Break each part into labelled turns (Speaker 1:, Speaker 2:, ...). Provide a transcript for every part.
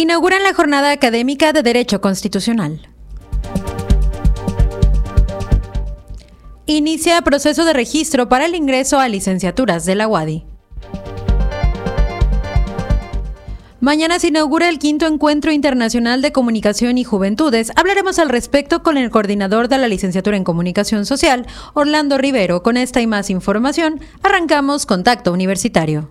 Speaker 1: inauguran la jornada académica de Derecho Constitucional. Inicia proceso de registro para el ingreso a licenciaturas de la UADI. Mañana se inaugura el quinto encuentro internacional de comunicación y juventudes. Hablaremos al respecto con el coordinador de la licenciatura en comunicación social, Orlando Rivero. Con esta y más información, arrancamos Contacto Universitario.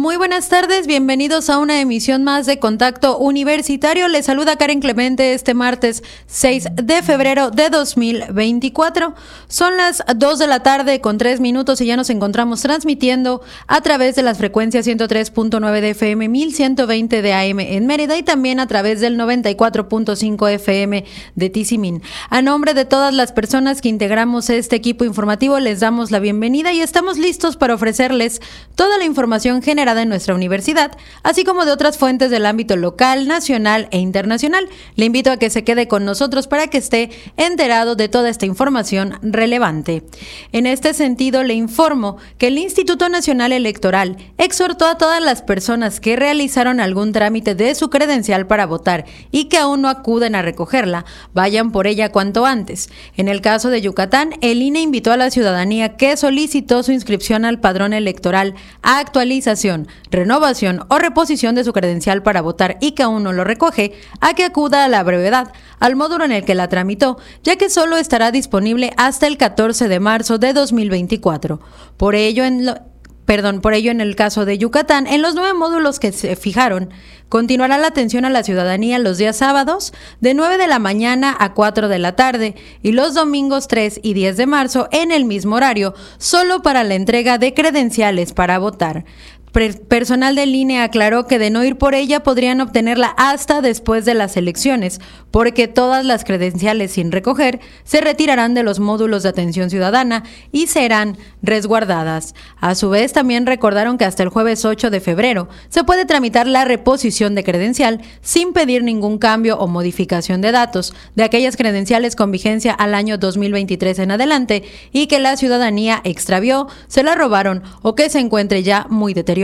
Speaker 1: Muy buenas tardes, bienvenidos a una emisión más de Contacto Universitario. Les saluda Karen Clemente este martes 6 de febrero de 2024. Son las 2 de la tarde con 3 minutos y ya nos encontramos transmitiendo a través de las frecuencias 103.9 de FM, 1120 de AM en Mérida y también a través del 94.5 FM de Tizimín. A nombre de todas las personas que integramos este equipo informativo, les damos la bienvenida y estamos listos para ofrecerles toda la información general de nuestra universidad, así como de otras fuentes del ámbito local, nacional e internacional. Le invito a que se quede con nosotros para que esté enterado de toda esta información relevante. En este sentido, le informo que el Instituto Nacional Electoral exhortó a todas las personas que realizaron algún trámite de su credencial para votar y que aún no acuden a recogerla, vayan por ella cuanto antes. En el caso de Yucatán, el INE invitó a la ciudadanía que solicitó su inscripción al padrón electoral a actualización renovación o reposición de su credencial para votar y que aún no lo recoge, a que acuda a la brevedad al módulo en el que la tramitó, ya que solo estará disponible hasta el 14 de marzo de 2024. Por ello, en perdón, por ello en el caso de Yucatán, en los nueve módulos que se fijaron, continuará la atención a la ciudadanía los días sábados de 9 de la mañana a 4 de la tarde y los domingos 3 y 10 de marzo en el mismo horario, solo para la entrega de credenciales para votar personal de línea aclaró que de no ir por ella podrían obtenerla hasta después de las elecciones, porque todas las credenciales sin recoger se retirarán de los módulos de atención ciudadana y serán resguardadas. A su vez, también recordaron que hasta el jueves 8 de febrero se puede tramitar la reposición de credencial sin pedir ningún cambio o modificación de datos de aquellas credenciales con vigencia al año 2023 en adelante y que la ciudadanía extravió, se la robaron o que se encuentre ya muy deteriorada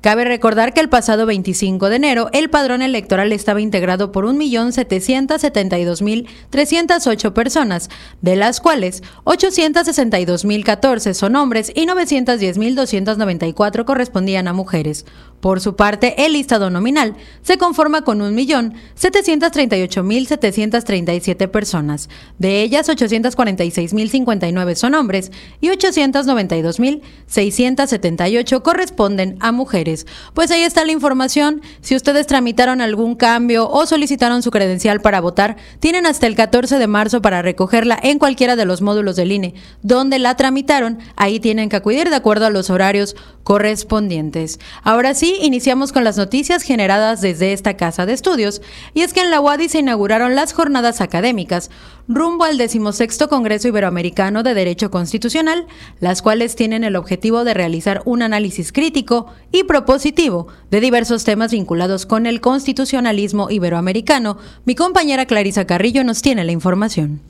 Speaker 1: Cabe recordar que el pasado 25 de enero el padrón electoral estaba integrado por 1.772.308 personas, de las cuales 862.014 son hombres y 910.294 correspondían a mujeres. Por su parte, el listado nominal se conforma con 1.738.737 personas. De ellas, 846.059 son hombres y 892.678 corresponden a mujeres. Pues ahí está la información. Si ustedes tramitaron algún cambio o solicitaron su credencial para votar, tienen hasta el 14 de marzo para recogerla en cualquiera de los módulos del INE. Donde la tramitaron, ahí tienen que acudir de acuerdo a los horarios correspondientes. Ahora sí, iniciamos con las noticias generadas desde esta casa de estudios, y es que en la UADI se inauguraron las jornadas académicas rumbo al decimosexto Congreso Iberoamericano de Derecho Constitucional, las cuales tienen el objetivo de realizar un análisis crítico y propositivo de diversos temas vinculados con el constitucionalismo iberoamericano. Mi compañera Clarisa Carrillo nos tiene la información.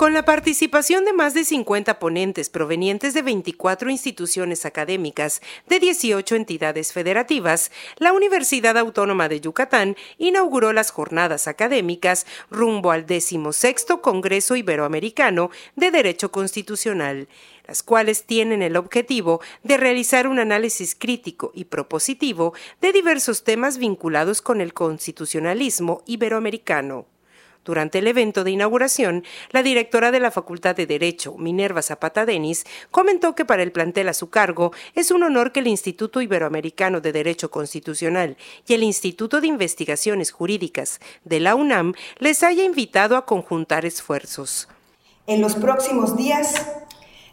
Speaker 2: Con la participación de más de 50 ponentes provenientes de 24 instituciones académicas de 18 entidades federativas, la Universidad Autónoma de Yucatán inauguró las jornadas académicas rumbo al 16 Congreso Iberoamericano de Derecho Constitucional las cuales tienen el objetivo de realizar un análisis crítico y propositivo de diversos temas vinculados con el constitucionalismo iberoamericano. Durante el evento de inauguración, la directora de la Facultad de Derecho, Minerva Zapata Denis, comentó que para el plantel a su cargo es un honor que el Instituto Iberoamericano de Derecho Constitucional y el Instituto de Investigaciones Jurídicas de la UNAM les haya invitado a conjuntar esfuerzos.
Speaker 3: En los próximos días,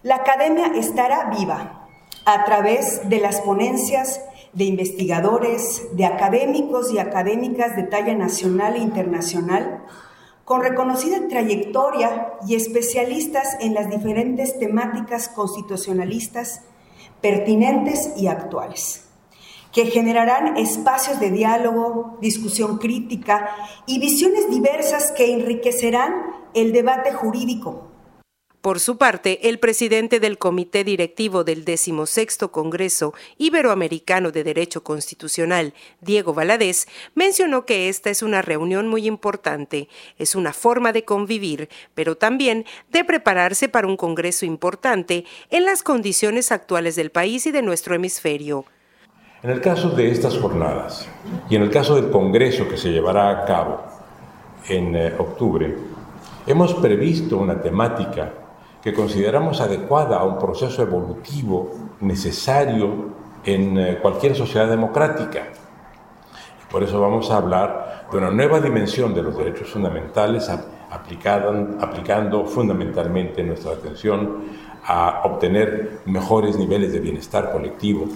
Speaker 3: la academia estará viva a través de las ponencias
Speaker 4: de investigadores, de académicos y académicas de talla nacional e internacional, con reconocida trayectoria y especialistas en las diferentes temáticas constitucionalistas pertinentes y actuales, que generarán espacios de diálogo, discusión crítica y visiones diversas que enriquecerán el debate jurídico
Speaker 2: por su parte, el presidente del Comité Directivo del XVI Congreso Iberoamericano de Derecho Constitucional, Diego Valadez, mencionó que esta es una reunión muy importante, es una forma de convivir, pero también de prepararse para un Congreso importante en las condiciones actuales del país y de nuestro hemisferio.
Speaker 5: En el caso de estas jornadas y en el caso del Congreso que se llevará a cabo en eh, octubre, hemos previsto una temática que consideramos adecuada a un proceso evolutivo necesario en eh, cualquier sociedad democrática. Por eso vamos a hablar de una nueva dimensión de los derechos fundamentales aplicando fundamentalmente nuestra atención a obtener mejores niveles de bienestar colectivo,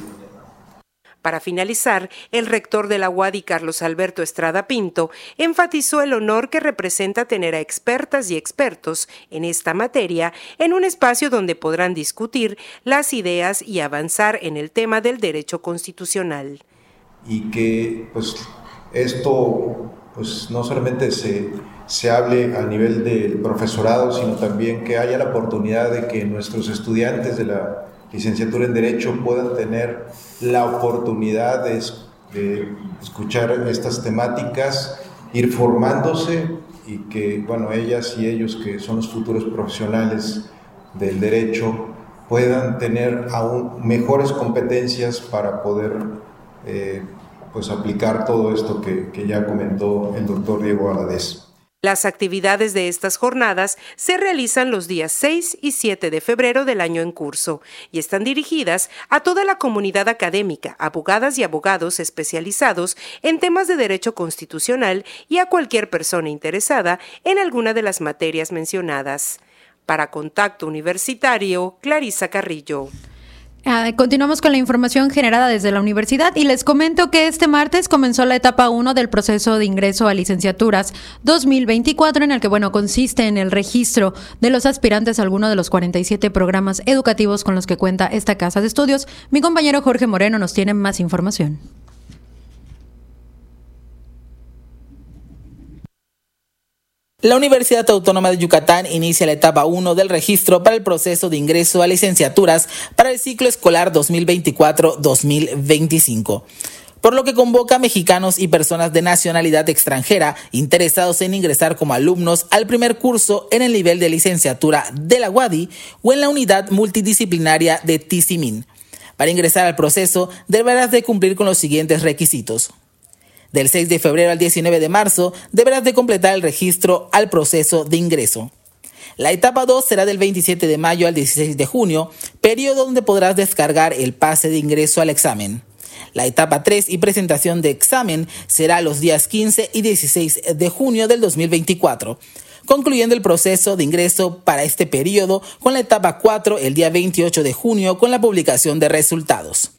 Speaker 2: para finalizar, el rector de la UADI, Carlos Alberto Estrada Pinto, enfatizó el honor que representa tener a expertas y expertos en esta materia en un espacio donde podrán discutir las ideas y avanzar en el tema del derecho constitucional.
Speaker 6: Y que pues esto pues no solamente se, se hable a nivel del profesorado, sino también que haya la oportunidad de que nuestros estudiantes de la licenciatura en Derecho puedan tener la oportunidad de, escuchar estas temáticas, ir formándose y que, bueno, ellas y ellos que son los futuros profesionales del derecho puedan tener aún mejores competencias para poder eh, pues aplicar todo esto que, que ya comentó el doctor Diego Aladez.
Speaker 2: Las actividades de estas jornadas se realizan los días 6 y 7 de febrero del año en curso y están dirigidas a toda la comunidad académica, abogadas y abogados especializados en temas de derecho constitucional y a cualquier persona interesada en alguna de las materias mencionadas. Para Contacto Universitario, Clarisa Carrillo.
Speaker 1: Ah, continuamos con la información generada desde la universidad y les comento que este martes comenzó la etapa 1 del proceso de ingreso a licenciaturas 2024 en el que, bueno, consiste en el registro de los aspirantes a alguno de los 47 programas educativos con los que cuenta esta casa de estudios. Mi compañero Jorge Moreno nos tiene más información.
Speaker 7: La Universidad Autónoma de Yucatán inicia la etapa 1 del registro para el proceso de ingreso a licenciaturas para el ciclo escolar 2024-2025 por lo que convoca a mexicanos y personas de nacionalidad extranjera interesados en ingresar como alumnos al primer curso en el nivel de licenciatura de la UADI o en la unidad multidisciplinaria de TICIMIN. Para ingresar al proceso deberás de cumplir con los siguientes requisitos. Del 6 de febrero al 19 de marzo deberás de completar el registro al proceso de ingreso. La etapa 2 será del 27 de mayo al 16 de junio, periodo donde podrás descargar el pase de ingreso al examen. La etapa 3 y presentación de examen será los días 15 y 16 de junio del 2024, concluyendo el proceso de ingreso para este periodo con la etapa 4 el día 28 de junio con la publicación de resultados.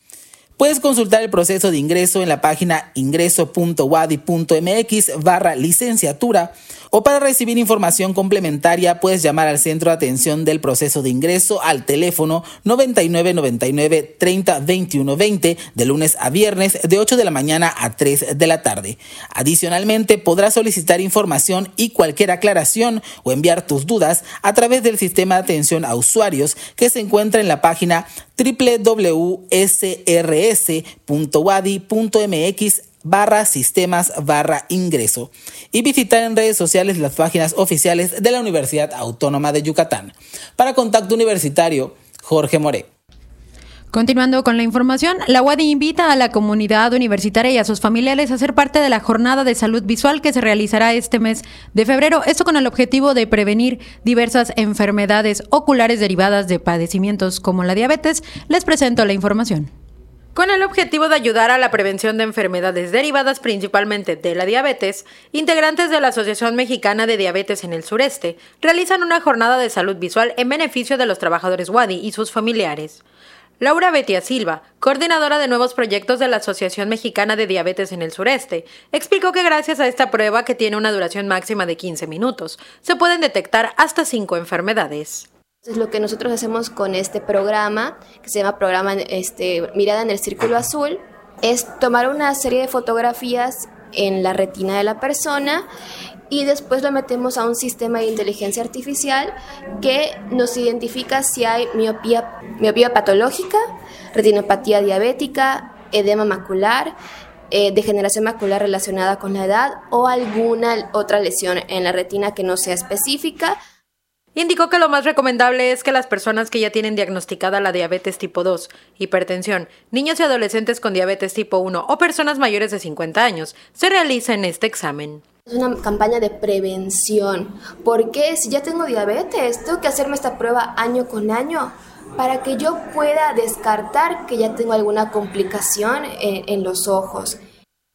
Speaker 7: Puedes consultar el proceso de ingreso en la página ingreso.wadi.mx barra licenciatura o para recibir información complementaria puedes llamar al centro de atención del proceso de ingreso al teléfono 9999 30 21 20 de lunes a viernes de 8 de la mañana a 3 de la tarde. Adicionalmente podrás solicitar información y cualquier aclaración o enviar tus dudas a través del sistema de atención a usuarios que se encuentra en la página www.srs.wadi.mx barra sistemas barra ingreso y visitar en redes sociales las páginas oficiales de la Universidad Autónoma de Yucatán. Para Contacto Universitario, Jorge More.
Speaker 1: Continuando con la información, la UADI invita a la comunidad universitaria y a sus familiares a ser parte de la jornada de salud visual que se realizará este mes de febrero, esto con el objetivo de prevenir diversas enfermedades oculares derivadas de padecimientos como la diabetes. Les presento la información. Con el objetivo de ayudar a la prevención de enfermedades derivadas principalmente de la diabetes, integrantes de la Asociación Mexicana de Diabetes en el Sureste realizan una jornada de salud visual en beneficio de los trabajadores WADI y sus familiares. Laura Betia Silva, coordinadora de nuevos proyectos de la Asociación Mexicana de Diabetes en el Sureste, explicó que gracias a esta prueba que tiene una duración máxima de 15 minutos, se pueden detectar hasta cinco enfermedades.
Speaker 8: Es lo que nosotros hacemos con este programa, que se llama programa este, Mirada en el Círculo Azul, es tomar una serie de fotografías en la retina de la persona y después lo metemos a un sistema de inteligencia artificial que nos identifica si hay miopía, miopía patológica, retinopatía diabética, edema macular, eh, degeneración macular relacionada con la edad o alguna otra lesión en la retina que no sea específica.
Speaker 1: Indicó que lo más recomendable es que las personas que ya tienen diagnosticada la diabetes tipo 2, hipertensión, niños y adolescentes con diabetes tipo 1 o personas mayores de 50 años se realicen este examen.
Speaker 8: Es una campaña de prevención, porque si ya tengo diabetes, tengo que hacerme esta prueba año con año para que yo pueda descartar que ya tengo alguna complicación en, en los ojos.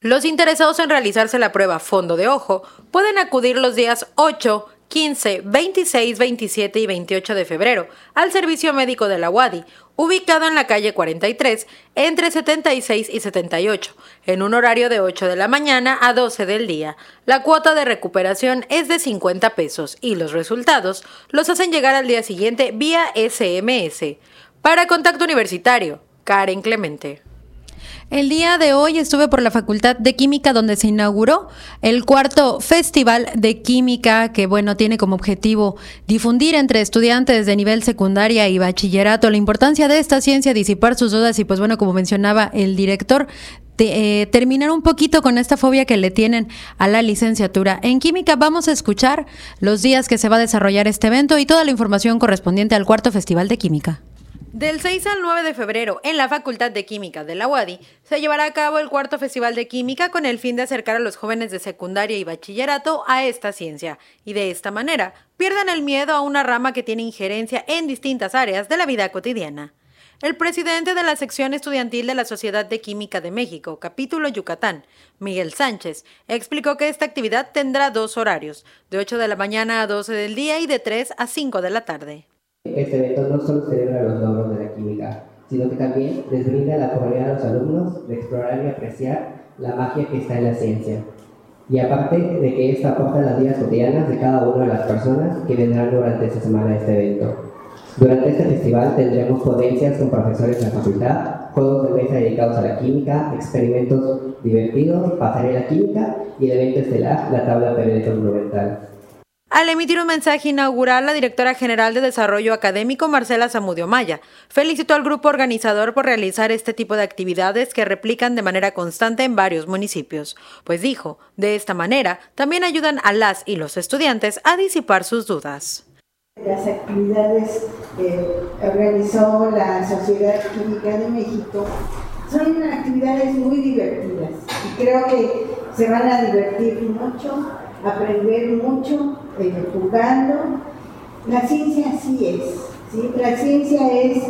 Speaker 1: Los interesados en realizarse la prueba fondo de ojo pueden acudir los días 8, 15, 26, 27 y 28 de febrero al Servicio Médico de la UADI, ubicado en la calle 43, entre 76 y 78, en un horario de 8 de la mañana a 12 del día. La cuota de recuperación es de 50 pesos y los resultados los hacen llegar al día siguiente vía SMS. Para Contacto Universitario, Karen Clemente. El día de hoy estuve por la Facultad de Química donde se inauguró el cuarto Festival de Química que, bueno, tiene como objetivo difundir entre estudiantes de nivel secundaria y bachillerato la importancia de esta ciencia, disipar sus dudas y, pues bueno, como mencionaba el director, eh, terminar un poquito con esta fobia que le tienen a la licenciatura en química. Vamos a escuchar los días que se va a desarrollar este evento y toda la información correspondiente al cuarto Festival de Química. Del 6 al 9 de febrero, en la Facultad de Química de la UADI, se llevará a cabo el cuarto Festival de Química con el fin de acercar a los jóvenes de secundaria y bachillerato a esta ciencia, y de esta manera pierdan el miedo a una rama que tiene injerencia en distintas áreas de la vida cotidiana. El presidente de la sección estudiantil de la Sociedad de Química de México, capítulo Yucatán, Miguel Sánchez, explicó que esta actividad tendrá dos horarios, de 8 de la mañana a 12 del día y de 3 a 5 de la tarde.
Speaker 9: Este evento no solo celebra los logros de la química, sino que también les brinda la oportunidad a los alumnos de explorar y apreciar la magia que está en la ciencia. Y aparte de que esta aporta las vidas cotidianas de cada una de las personas que vendrán durante esta semana a este evento. Durante este festival tendremos ponencias con profesores de la facultad, juegos de mesa dedicados a la química, experimentos divertidos, pasarela química y el evento estelar, la tabla periódica monumental.
Speaker 1: Al emitir un mensaje inaugural, la directora general de Desarrollo Académico, Marcela Zamudio Maya, felicitó al grupo organizador por realizar este tipo de actividades que replican de manera constante en varios municipios, pues dijo, de esta manera también ayudan a las y los estudiantes a disipar sus dudas.
Speaker 4: Las actividades que organizó la Sociedad Química de México son actividades muy divertidas y creo que se van a divertir mucho aprender mucho eh, jugando. La ciencia así es, ¿sí? la ciencia es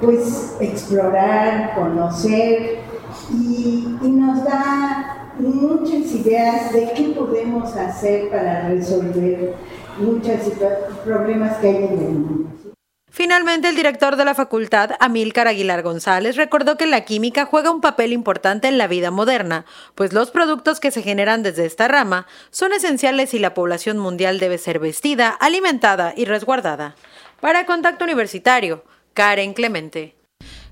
Speaker 4: pues explorar, conocer y, y nos da muchas ideas de qué podemos hacer para resolver muchos problemas que hay en el mundo.
Speaker 1: Finalmente, el director de la facultad, Amílcar Aguilar González, recordó que la química juega un papel importante en la vida moderna, pues los productos que se generan desde esta rama son esenciales y la población mundial debe ser vestida, alimentada y resguardada. Para Contacto Universitario, Karen Clemente.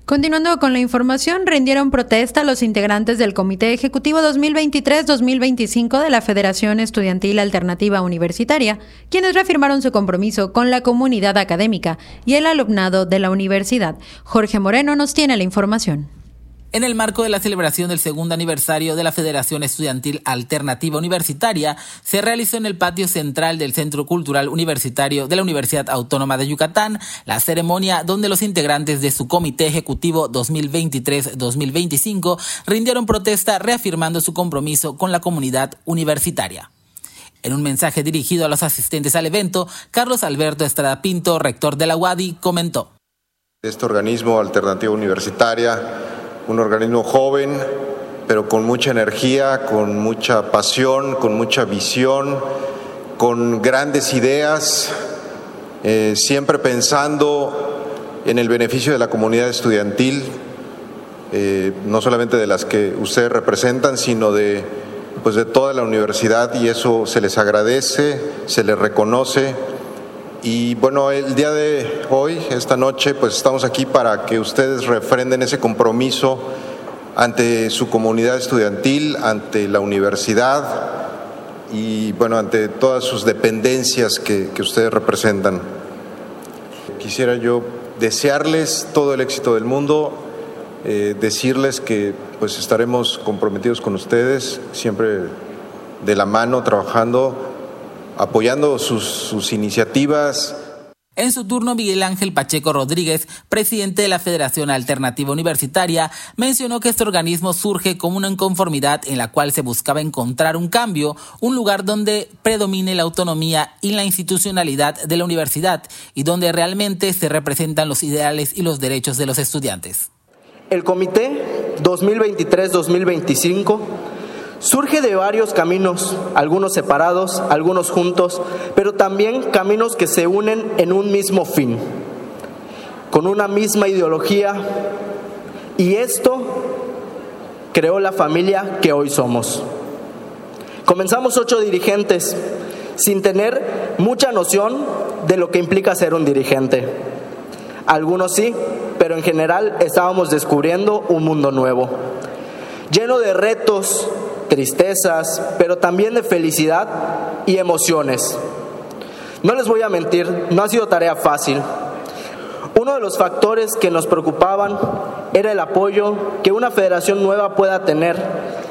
Speaker 1: Continuando con la información, rindieron protesta los integrantes del Comité Ejecutivo 2023-2025 de la Federación Estudiantil Alternativa Universitaria, quienes reafirmaron su compromiso con la comunidad académica y el alumnado de la universidad. Jorge Moreno nos tiene la información
Speaker 7: en el marco de la celebración del segundo aniversario de la Federación Estudiantil Alternativa Universitaria, se realizó en el patio central del Centro Cultural Universitario de la Universidad Autónoma de Yucatán la ceremonia donde los integrantes de su Comité Ejecutivo 2023-2025 rindieron protesta reafirmando su compromiso con la comunidad universitaria. En un mensaje dirigido a los asistentes al evento, Carlos Alberto Estrada Pinto, rector de la UADI, comentó.
Speaker 6: Este organismo Alternativa Universitaria un organismo joven, pero con mucha energía, con mucha pasión, con mucha visión, con grandes ideas, eh, siempre pensando en el beneficio de la comunidad estudiantil, eh, no solamente de las que ustedes representan, sino de, pues de toda la universidad y eso se les agradece, se les reconoce. Y bueno, el día de hoy, esta noche, pues estamos aquí para que ustedes refrenden ese compromiso ante su comunidad estudiantil, ante la universidad y bueno, ante todas sus dependencias que, que ustedes representan. Quisiera yo desearles todo el éxito del mundo, eh, decirles que pues estaremos comprometidos con ustedes, siempre de la mano, trabajando, apoyando sus, sus iniciativas.
Speaker 7: En su turno, Miguel Ángel Pacheco Rodríguez, presidente de la Federación Alternativa Universitaria, mencionó que este organismo surge como una inconformidad en la cual se buscaba encontrar un cambio, un lugar donde predomine la autonomía y la institucionalidad de la universidad y donde realmente se representan los ideales y los derechos de los estudiantes.
Speaker 10: El comité 2023-2025 surge de varios caminos, algunos separados, algunos juntos, pero también caminos que se unen en un mismo fin, con una misma ideología, y esto creó la familia que hoy somos. Comenzamos ocho dirigentes sin tener mucha noción de lo que implica ser un dirigente. Algunos sí, pero en general estábamos descubriendo un mundo nuevo, lleno de retos, tristezas, pero también de felicidad y emociones. No les voy a mentir, no ha sido tarea fácil. Uno de los factores que nos preocupaban era el apoyo que una federación nueva pueda tener.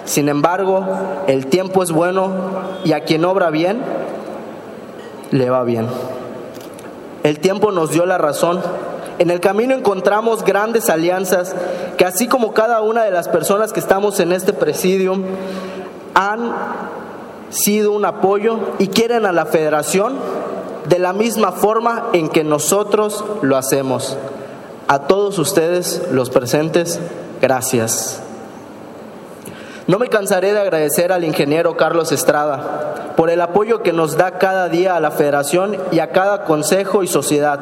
Speaker 10: Sin embargo, el tiempo es bueno y a quien obra bien, le va bien. El tiempo nos dio la razón en el camino encontramos grandes alianzas que así como cada una de las personas que estamos en este presidio han sido un apoyo y quieren a la federación de la misma forma en que nosotros lo hacemos. A todos ustedes, los presentes, gracias. No me cansaré de agradecer al ingeniero Carlos Estrada por el apoyo que nos da cada día a la federación y a cada consejo y sociedad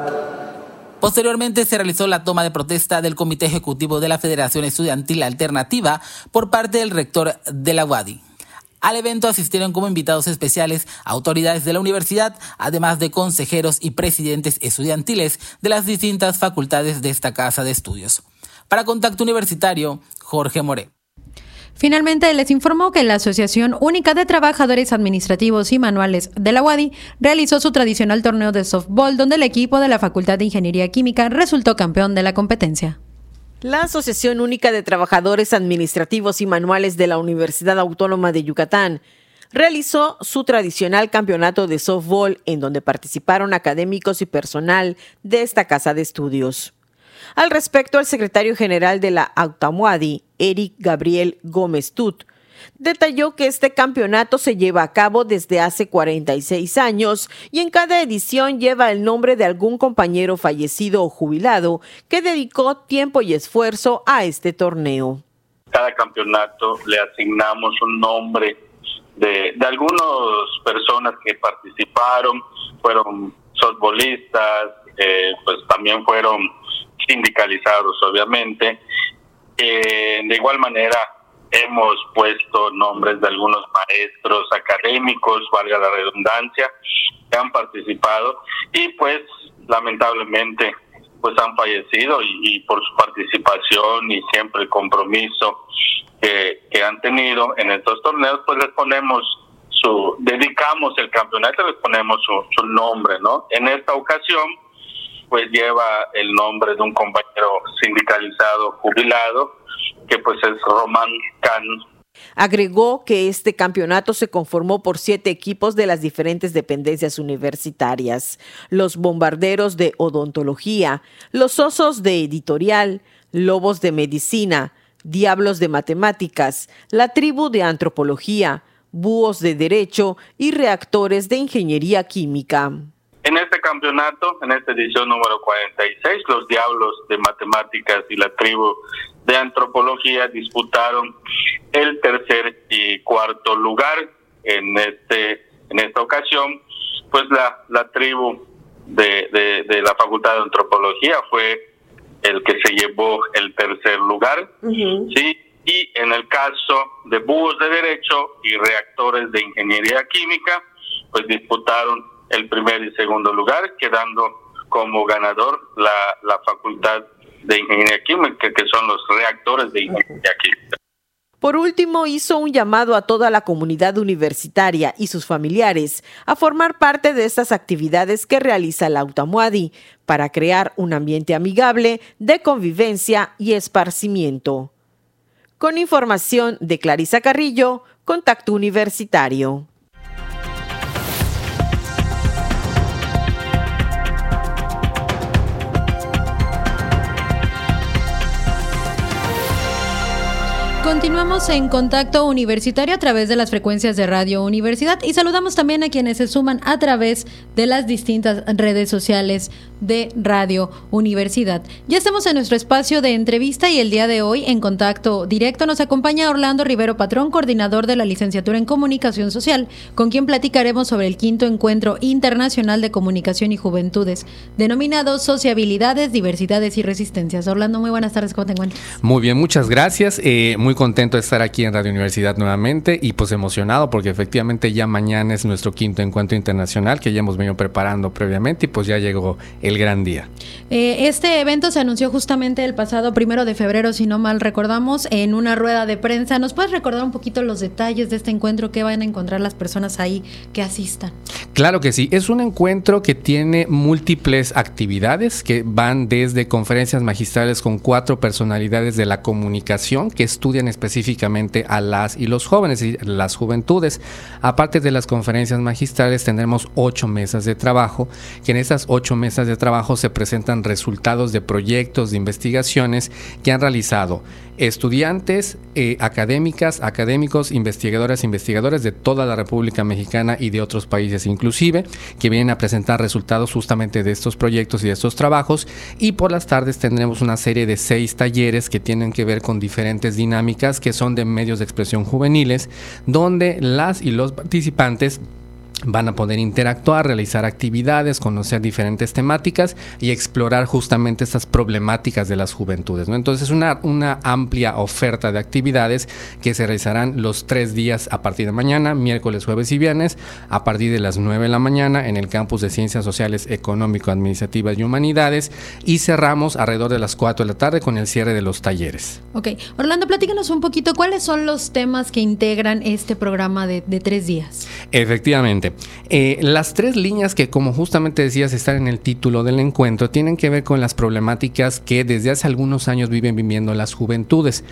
Speaker 7: Posteriormente se realizó la toma de protesta del Comité Ejecutivo de la Federación Estudiantil Alternativa por parte del rector de la UADI. Al evento asistieron como invitados especiales autoridades de la universidad, además de consejeros y presidentes estudiantiles de las distintas facultades de esta casa de estudios. Para Contacto Universitario, Jorge More.
Speaker 1: Finalmente, les informó que la Asociación Única de Trabajadores Administrativos y Manuales de la UADI realizó su tradicional torneo de softball, donde el equipo de la Facultad de Ingeniería Química resultó campeón de la competencia.
Speaker 11: La Asociación Única de Trabajadores Administrativos y Manuales de la Universidad Autónoma de Yucatán realizó su tradicional campeonato de softball en donde participaron académicos y personal de esta casa de estudios. Al respecto, el secretario general de la Autamuadi, Eric Gabriel Gómez Tut, detalló que este campeonato se lleva a cabo desde hace 46 años y en cada edición lleva el nombre de algún compañero fallecido o jubilado que dedicó tiempo y esfuerzo a este torneo.
Speaker 12: Cada campeonato le asignamos un nombre de, de algunas personas que participaron, fueron softbolistas, eh, pues también fueron sindicalizados, obviamente. Eh, de igual manera, hemos puesto nombres de algunos maestros académicos, valga la redundancia, que han participado y pues lamentablemente pues han fallecido y, por su participación y siempre el compromiso que, han tenido en estos torneos, pues les ponemos su, dedicamos el campeonato, les ponemos su, su nombre, ¿no? En esta ocasión, pues lleva el nombre de un compañero sindicalizado jubilado, que pues es Román Can.
Speaker 11: Agregó que este campeonato se conformó por siete equipos de las diferentes dependencias universitarias, los bombarderos de odontología, los osos de editorial, lobos de medicina, diablos de matemáticas, la tribu de antropología, búhos de derecho y reactores de ingeniería química.
Speaker 12: En este campeonato, en esta edición número 46, los Diablos de Matemáticas y la tribu de Antropología disputaron el tercer y cuarto lugar. En este en esta ocasión, pues la, la tribu de, de, la Facultad de Antropología fue el que se llevó el tercer lugar, ¿sí? Y en el caso de búhos de derecho y reactores de ingeniería química, pues disputaron el primer y segundo lugar, quedando como ganador la, la Facultad de Ingeniería Química, que son los reactores de ingeniería química.
Speaker 11: Por último, hizo un llamado a toda la comunidad universitaria y sus familiares a formar parte de estas actividades que realiza la UTAMUADI para crear un ambiente amigable de convivencia y esparcimiento. Con información de Clarisa Carrillo, Contacto Universitario.
Speaker 1: Continuamos en contacto universitario a través de las frecuencias de Radio Universidad y saludamos también a quienes se suman a través de las distintas redes sociales de Radio Universidad. Ya estamos en nuestro espacio de entrevista y el día de hoy en contacto directo nos acompaña Orlando Rivero Patrón, coordinador de la licenciatura en Comunicación Social, con quien platicaremos sobre el quinto encuentro internacional de comunicación y juventudes, denominado Sociabilidades, Diversidades y Resistencias. Orlando, muy buenas tardes, ¿cómo te encuentras?
Speaker 13: Muy bien, muchas gracias. Eh, muy contento de estar aquí en Radio Universidad nuevamente y pues emocionado porque efectivamente ya mañana es nuestro quinto encuentro internacional que ya hemos venido preparando previamente y pues ya llegó el gran día.
Speaker 1: Eh, este evento se anunció justamente el pasado primero de febrero, si no mal recordamos, en una rueda de prensa. ¿Nos puedes recordar un poquito los detalles de este encuentro? ¿Qué van a encontrar las personas ahí que asistan?
Speaker 13: Claro que sí, es un encuentro que tiene múltiples actividades que van desde conferencias magistrales con cuatro personalidades de la comunicación que estudian específicamente a las y los jóvenes y las juventudes. Aparte de las conferencias magistrales tendremos ocho mesas de trabajo, que en esas ocho mesas de trabajo se presentan resultados de proyectos de investigaciones que han realizado estudiantes, eh, académicas, académicos, investigadoras, investigadores de toda la República Mexicana y de otros países inclusive, que vienen a presentar resultados justamente de estos proyectos y de estos trabajos. Y por las tardes tendremos una serie de seis talleres que tienen que ver con diferentes dinámicas que son de medios de expresión juveniles, donde las y los participantes van a poder interactuar, realizar actividades, conocer diferentes temáticas y explorar justamente estas problemáticas de las juventudes. ¿no? Entonces, una, una amplia oferta de actividades que se realizarán los tres días a partir de mañana, miércoles, jueves y viernes, a partir de las 9 de la mañana en el campus de Ciencias Sociales, Económico, Administrativas y Humanidades y cerramos alrededor de las 4 de la tarde con el cierre de los talleres.
Speaker 1: Ok, Orlando, platícanos un poquito cuáles son los temas que integran este programa de, de tres días.
Speaker 13: Efectivamente. Eh, las tres líneas que, como justamente decías, están en el título del encuentro, tienen que ver con las problemáticas que desde hace algunos años viven viviendo las juventudes.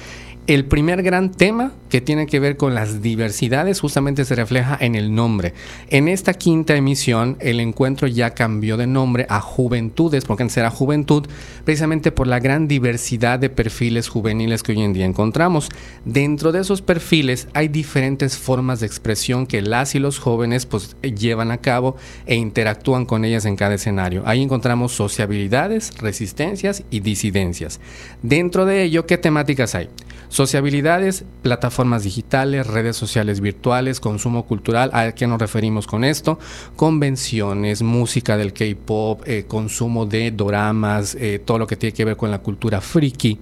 Speaker 13: El primer gran tema que tiene que ver con las diversidades justamente se refleja en el nombre. En esta quinta emisión el encuentro ya cambió de nombre a Juventudes, porque antes era Juventud, precisamente por la gran diversidad de perfiles juveniles que hoy en día encontramos. Dentro de esos perfiles hay diferentes formas de expresión que las y los jóvenes pues llevan a cabo e interactúan con ellas en cada escenario. Ahí encontramos sociabilidades, resistencias y disidencias. Dentro de ello, ¿qué temáticas hay? Sociabilidades, plataformas digitales, redes sociales virtuales, consumo cultural, ¿a qué nos referimos con esto? Convenciones, música del K-pop, eh, consumo de doramas, eh, todo lo que tiene que ver con la cultura friki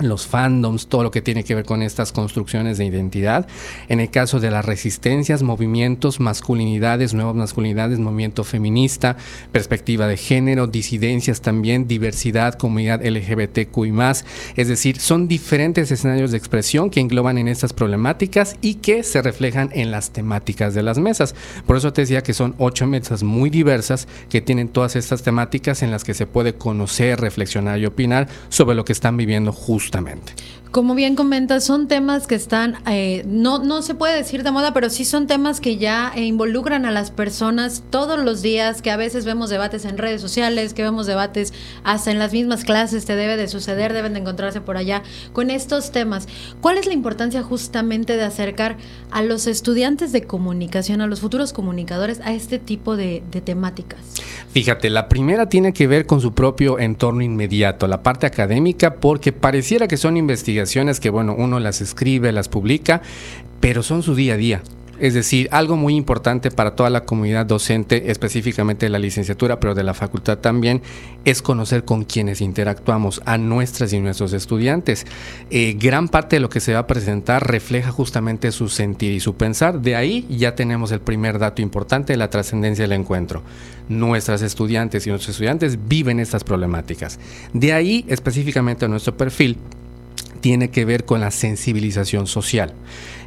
Speaker 13: los fandoms, todo lo que tiene que ver con estas construcciones de identidad. En el caso de las resistencias, movimientos, masculinidades, nuevas masculinidades, movimiento feminista, perspectiva de género, disidencias también, diversidad, comunidad LGBTQI más. Es decir, son diferentes escenarios de expresión que engloban en estas problemáticas y que se reflejan en las temáticas de las mesas. Por eso te decía que son ocho mesas muy diversas que tienen todas estas temáticas en las que se puede conocer, reflexionar y opinar sobre lo que están viviendo justo justamente.
Speaker 1: Como bien comentas, son temas que están, eh, no, no se puede decir de moda, pero sí son temas que ya eh, involucran a las personas todos los días, que a veces vemos debates en redes sociales, que vemos debates hasta en las mismas clases, te debe de suceder, deben de encontrarse por allá con estos temas. ¿Cuál es la importancia justamente de acercar a los estudiantes de comunicación, a los futuros comunicadores, a este tipo de, de temáticas?
Speaker 13: Fíjate, la primera tiene que ver con su propio entorno inmediato, la parte académica, porque pareciera que son que, bueno, uno las escribe, las publica, pero son su día a día. Es decir, algo muy importante para toda la comunidad docente, específicamente de la licenciatura, pero de la facultad también, es conocer con quienes interactuamos, a nuestras y nuestros estudiantes. Eh, gran parte de lo que se va a presentar refleja justamente su sentir y su pensar. De ahí ya tenemos el primer dato importante de la trascendencia del encuentro. Nuestras estudiantes y nuestros estudiantes viven estas problemáticas. De ahí específicamente a nuestro perfil tiene que ver con la sensibilización social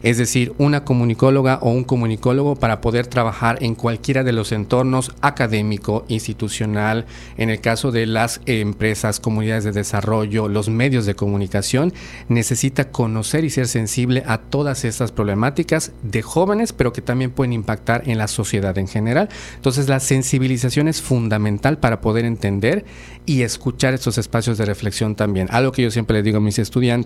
Speaker 13: es decir, una comunicóloga o un comunicólogo para poder trabajar en cualquiera de los entornos académico, institucional, en el caso de las empresas, comunidades de desarrollo, los medios de comunicación, necesita conocer y ser sensible a todas estas problemáticas de jóvenes, pero que también pueden impactar en la sociedad en general. Entonces, la sensibilización es fundamental para poder entender y escuchar estos espacios de reflexión también. Algo que yo siempre le digo a mis estudiantes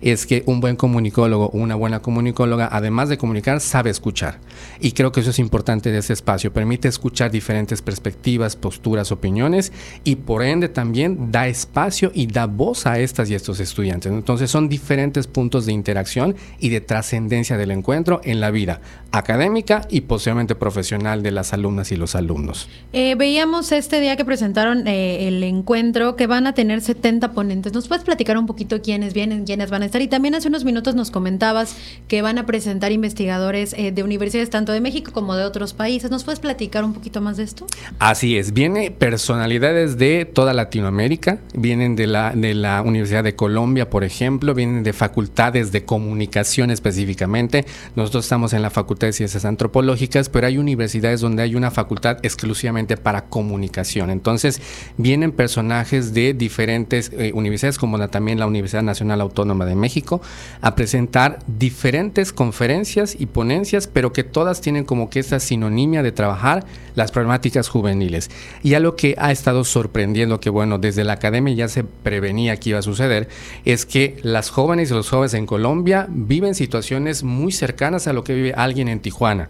Speaker 13: es que un buen comunicólogo una buena comunicóloga además de comunicar, sabe escuchar. Y creo que eso es importante de ese espacio. Permite escuchar diferentes perspectivas, posturas, opiniones y por ende también da espacio y da voz a estas y estos estudiantes. Entonces son diferentes puntos de interacción y de trascendencia del encuentro en la vida académica y posiblemente profesional de las alumnas y los alumnos.
Speaker 1: Eh, veíamos este día que presentaron eh, el encuentro que van a tener 70 ponentes. ¿Nos puedes platicar un poquito quiénes vienen, quiénes van a estar? Y también hace unos minutos nos comentabas que van a presentar investigadores eh, de universidades tanto de México como de otros países. ¿Nos puedes platicar un poquito más de esto?
Speaker 13: Así es, viene personalidades de toda Latinoamérica, vienen de la, de la Universidad de Colombia, por ejemplo, vienen de facultades de comunicación específicamente. Nosotros estamos en la Facultad de Ciencias Antropológicas, pero hay universidades donde hay una facultad exclusivamente para comunicación. Entonces, vienen personajes de diferentes eh, universidades, como también la Universidad Nacional Autónoma de México, a presentar diferentes conferencias y ponencias, pero que todas tienen como que esta sinonimia de trabajar las problemáticas juveniles. Y algo que ha estado sorprendiendo, que bueno, desde la academia ya se prevenía que iba a suceder, es que las jóvenes y los jóvenes en Colombia viven situaciones muy cercanas a lo que vive alguien en Tijuana.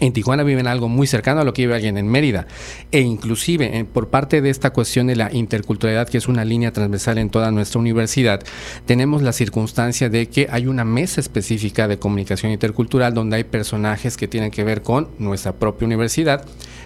Speaker 13: En Tijuana viven algo muy cercano a lo que vive alguien en Mérida. E inclusive eh, por parte de esta cuestión de la interculturalidad, que es una línea transversal en toda nuestra universidad, tenemos la circunstancia de que hay una mesa específica de comunicación intercultural donde hay personajes que tienen que ver con nuestra propia universidad,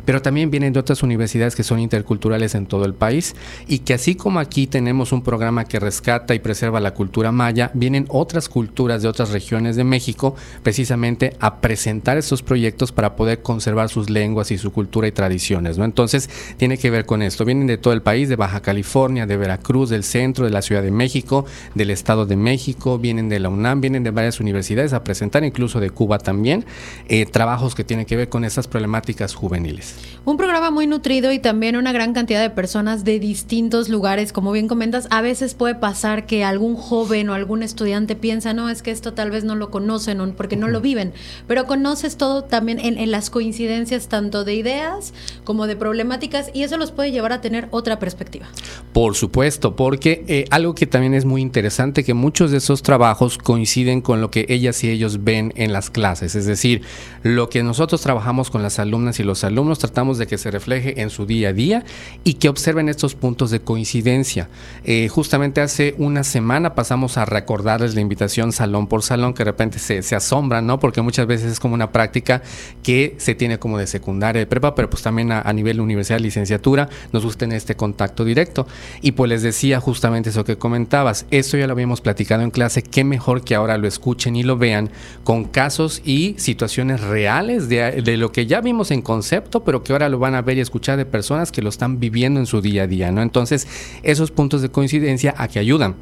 Speaker 13: pero también vienen de otras universidades que son interculturales en todo el país y que así como aquí tenemos un programa que rescata y preserva la cultura maya, vienen otras culturas de otras regiones de México precisamente a presentar estos proyectos para poder conservar sus lenguas y su cultura y tradiciones. Entonces, tiene que ver con esto. Vienen de todo el país, de Baja California, de Veracruz, del centro, de la Ciudad de México, del Estado de México, vienen de la UNAM, vienen de varias universidades a presentar, incluso de Cuba también, eh, trabajos que tienen que ver con estas problemáticas juveniles.
Speaker 1: Un programa muy nutrido y también una gran cantidad de personas de distintos lugares. Como bien comentas, a veces puede pasar que algún joven o algún estudiante piensa, no, es que esto tal vez no lo conocen porque no lo viven, pero conoces todo también en, las coincidencias tanto de ideas como de problemáticas y eso los puede llevar a tener otra perspectiva.
Speaker 13: Por supuesto, porque eh, algo que también es muy interesante, que muchos de esos trabajos coinciden con lo que ellas y ellos ven en las clases, es decir, lo que nosotros trabajamos con las alumnas y los alumnos, tratamos de que se refleje en su día a día y que observen estos puntos de coincidencia. Eh, justamente hace una semana pasamos a recordarles la invitación salón por salón, que de repente se, se asombran, ¿no? Porque muchas veces es como una práctica que se tiene como de secundaria, de prepa, pero pues también a, nivel universidad, licenciatura, nos gusta en este contacto directo. Y pues les decía justamente eso que comentabas, esto ya lo habíamos platicado en clase, qué mejor que ahora lo escuchen y lo vean con casos y situaciones reales de, de lo que ya vimos en concepto, pero que ahora lo van a ver y escuchar de personas que lo están viviendo en su día a día, ¿no? Entonces, esos puntos de coincidencia a que ayudan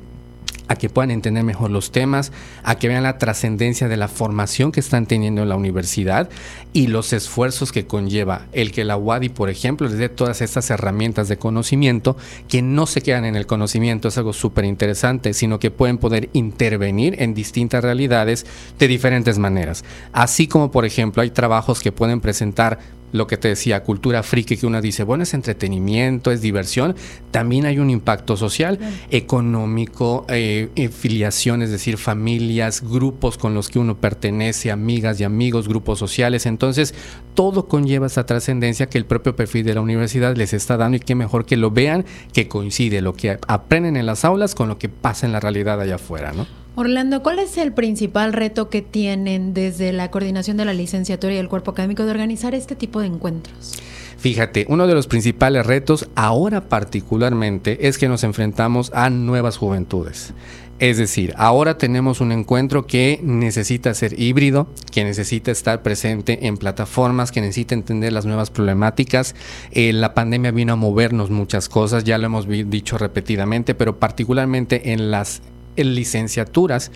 Speaker 13: a que puedan entender mejor los temas, a que vean la trascendencia de la formación que están teniendo en la universidad y los esfuerzos que conlleva el que la UADI, por ejemplo, les dé todas estas herramientas de conocimiento que no se quedan en el conocimiento, es algo súper interesante, sino que pueden poder intervenir en distintas realidades de diferentes maneras. Así como, por ejemplo, hay trabajos que pueden presentar lo que te decía, cultura friki, que uno dice, bueno, es entretenimiento, es diversión, también hay un impacto social, económico, eh, eh, filiación, es decir, familias, grupos con los que uno pertenece, amigas y amigos, grupos sociales. Entonces, todo conlleva esa trascendencia que el propio perfil de la universidad les está dando y qué mejor que lo vean, que coincide lo que aprenden en las aulas con lo que pasa en la realidad allá afuera, ¿no?
Speaker 1: Orlando, ¿cuál es el principal reto que tienen desde la coordinación de la licenciatura y el cuerpo académico de organizar este tipo de encuentros?
Speaker 13: Fíjate, uno de los principales retos ahora particularmente es que nos enfrentamos a nuevas juventudes. Es decir, ahora tenemos un encuentro que necesita ser híbrido, que necesita estar presente en plataformas, que necesita entender las nuevas problemáticas. Eh, la pandemia vino a movernos muchas cosas, ya lo hemos dicho repetidamente, pero particularmente en las licenciaturas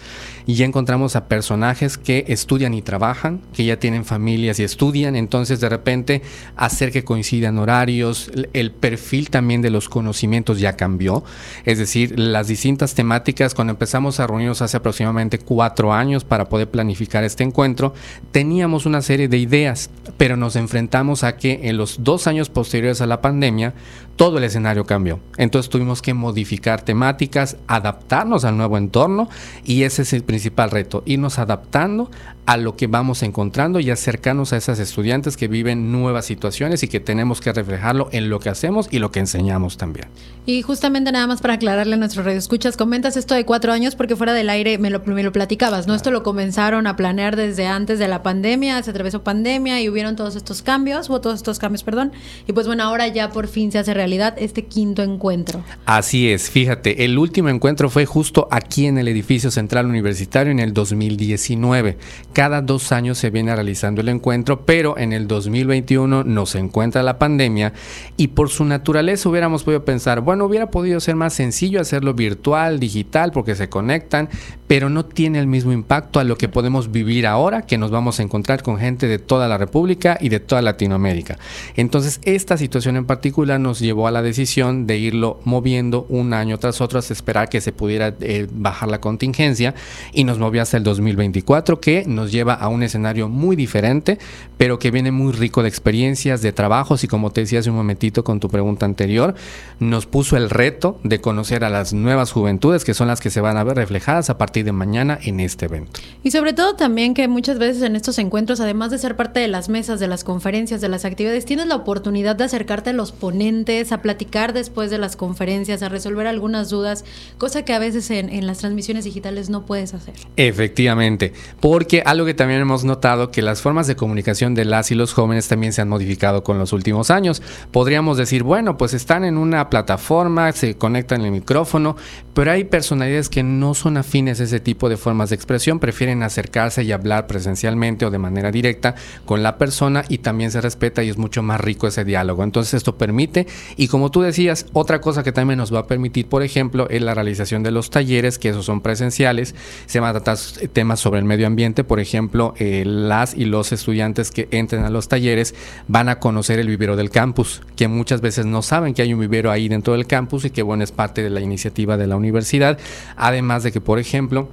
Speaker 13: y ya encontramos a personajes que estudian y trabajan, que ya tienen familias y estudian, entonces de repente hacer que coincidan horarios, el perfil también de los conocimientos ya cambió, es decir, las distintas temáticas, cuando empezamos a reunirnos hace aproximadamente cuatro años para poder planificar este encuentro, teníamos una serie de ideas, pero nos enfrentamos a que en los dos años posteriores a la pandemia, todo el escenario cambió. Entonces tuvimos que modificar temáticas, adaptarnos al nuevo entorno y ese es el principal reto, irnos adaptando a lo que vamos encontrando y acercarnos a esas estudiantes que viven nuevas situaciones y que tenemos que reflejarlo en lo que hacemos y lo que enseñamos también.
Speaker 1: Y justamente nada más para aclararle a nuestros escuchas comentas esto de cuatro años porque fuera del aire me lo, me lo platicabas, ¿no? Esto lo comenzaron a planear desde antes de la pandemia, se atravesó pandemia y hubieron todos estos cambios, hubo todos estos cambios, perdón, y pues bueno, ahora ya por fin se hace realidad este quinto encuentro.
Speaker 13: Así es, fíjate, el último encuentro fue justo aquí en el edificio central universitario en el 2019 cada dos años se viene realizando el encuentro, pero en el 2021 nos encuentra la pandemia y por su naturaleza hubiéramos podido pensar, bueno, hubiera podido ser más sencillo hacerlo virtual, digital, porque se conectan, pero no tiene el mismo impacto a lo que podemos vivir ahora, que nos vamos a encontrar con gente de toda la República y de toda Latinoamérica. Entonces, esta situación en particular nos llevó a la decisión de irlo moviendo un año tras otro hasta esperar que se pudiera eh, bajar la contingencia y nos movió hasta el 2024, que nos lleva a un escenario muy diferente, pero que viene muy rico de experiencias, de trabajos y como te decía hace un momentito con tu pregunta anterior, nos puso el reto de conocer a las nuevas juventudes que son las que se van a ver reflejadas a partir de mañana en este evento.
Speaker 1: Y sobre todo también que muchas veces en estos encuentros, además de ser parte de las mesas, de las conferencias, de las actividades, tienes la oportunidad de acercarte a los ponentes, a platicar después de las conferencias, a resolver algunas dudas, cosa que a veces en, en las transmisiones digitales no puedes hacer.
Speaker 13: Efectivamente, porque algo que también hemos notado que las formas de comunicación de las y los jóvenes también se han modificado con los últimos años. Podríamos decir, bueno, pues están en una plataforma, se conectan el micrófono, pero hay personalidades que no son afines a ese tipo de formas de expresión, prefieren acercarse y hablar presencialmente o de manera directa con la persona y también se respeta y es mucho más rico ese diálogo. Entonces esto permite, y como tú decías, otra cosa que también nos va a permitir, por ejemplo, es la realización de los talleres, que esos son presenciales, se van a tratar temas sobre el medio ambiente, por ejemplo, eh, las y los estudiantes que entren a los talleres van a conocer el vivero del campus, que muchas veces no saben que hay un vivero ahí dentro del campus y que bueno es parte de la iniciativa de la universidad, además de que por ejemplo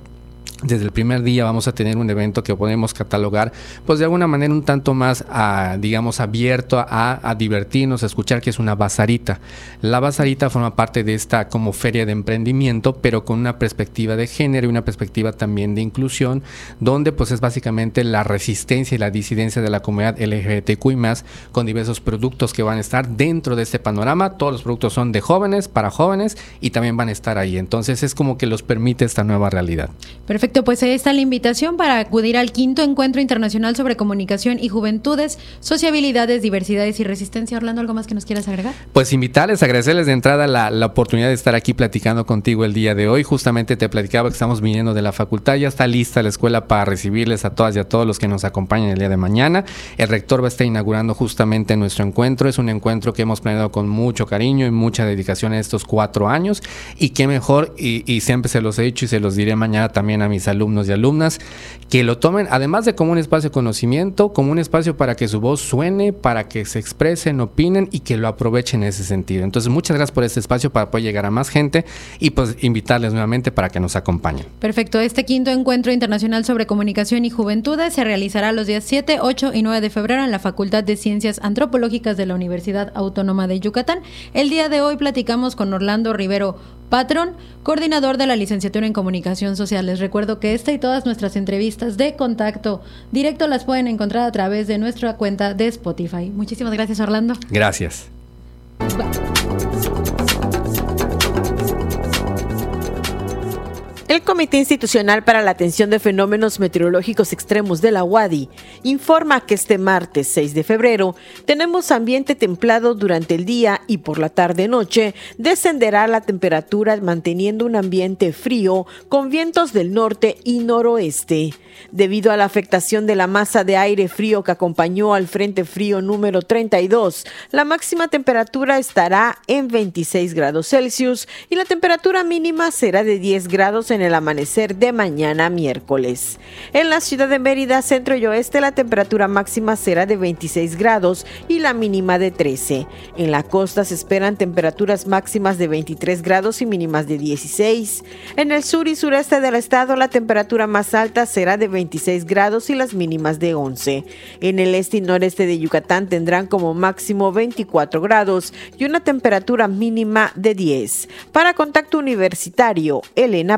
Speaker 13: desde el primer día vamos a tener un evento que podemos catalogar, pues de alguna manera un tanto más, a, digamos, abierto a, divertirnos, a escuchar que es una bazarita. La bazarita forma parte de esta como feria de emprendimiento, pero con una perspectiva de género y una perspectiva también de inclusión, donde pues es básicamente la resistencia y la disidencia de la comunidad LGBTQI más, con diversos productos que van a estar dentro de este panorama. Todos los productos son de jóvenes, para jóvenes, y también van a estar ahí. Entonces es como que los permite esta nueva realidad.
Speaker 1: Perfecto. Perfecto, pues ahí está la invitación para acudir al quinto encuentro internacional sobre comunicación y juventudes, sociabilidades, diversidades y resistencia. Orlando, ¿algo más que nos quieras agregar?
Speaker 13: Pues invitarles, agradecerles de entrada la, la, oportunidad de estar aquí platicando contigo el día de hoy. Justamente te platicaba que estamos viniendo de la facultad, ya está lista la escuela para recibirles a todas y a todos los que nos acompañan el día de mañana. El rector va a estar inaugurando justamente nuestro encuentro. Es un encuentro que hemos planeado con mucho cariño y mucha dedicación en estos cuatro años. Y qué mejor, y, y siempre se los he dicho y se los diré mañana también a alumnos y alumnas, que lo tomen además de como un espacio de conocimiento, como un espacio para que su voz suene, para que se expresen, opinen y que lo aprovechen en ese sentido. Entonces, muchas gracias por este espacio para poder llegar a más gente y pues invitarles nuevamente para que nos acompañen.
Speaker 1: Perfecto. Este quinto encuentro internacional sobre comunicación y juventudes se realizará los días 7, 8 y 9 de febrero en la Facultad de Ciencias Antropológicas de la Universidad Autónoma de Yucatán. El día de hoy platicamos con Orlando Rivero Patrón, coordinador de la licenciatura en comunicación social. Les recuerdo que esta y todas nuestras entrevistas de contacto directo las pueden encontrar a través de nuestra cuenta de Spotify. Muchísimas gracias, Orlando.
Speaker 13: Gracias.
Speaker 11: El Comité Institucional para la Atención de Fenómenos Meteorológicos Extremos de la UADI informa que este martes 6 de febrero tenemos ambiente templado durante el día y por la tarde-noche descenderá la temperatura manteniendo un ambiente frío con vientos del norte y noroeste. Debido a la afectación de la masa de aire frío que acompañó al Frente Frío número 32, la máxima temperatura estará en 26 grados Celsius y la temperatura mínima será de 10 grados el amanecer de mañana miércoles. En la ciudad de Mérida, centro y oeste, la temperatura máxima será de 26 grados y la mínima de 13. En la costa se esperan temperaturas máximas de 23 grados y mínimas de 16. En el sur y sureste del estado, la temperatura más alta será de 26 grados y las mínimas de 11. En el este y noreste de Yucatán tendrán como máximo 24 grados y una temperatura mínima de 10. Para Contacto Universitario, Elena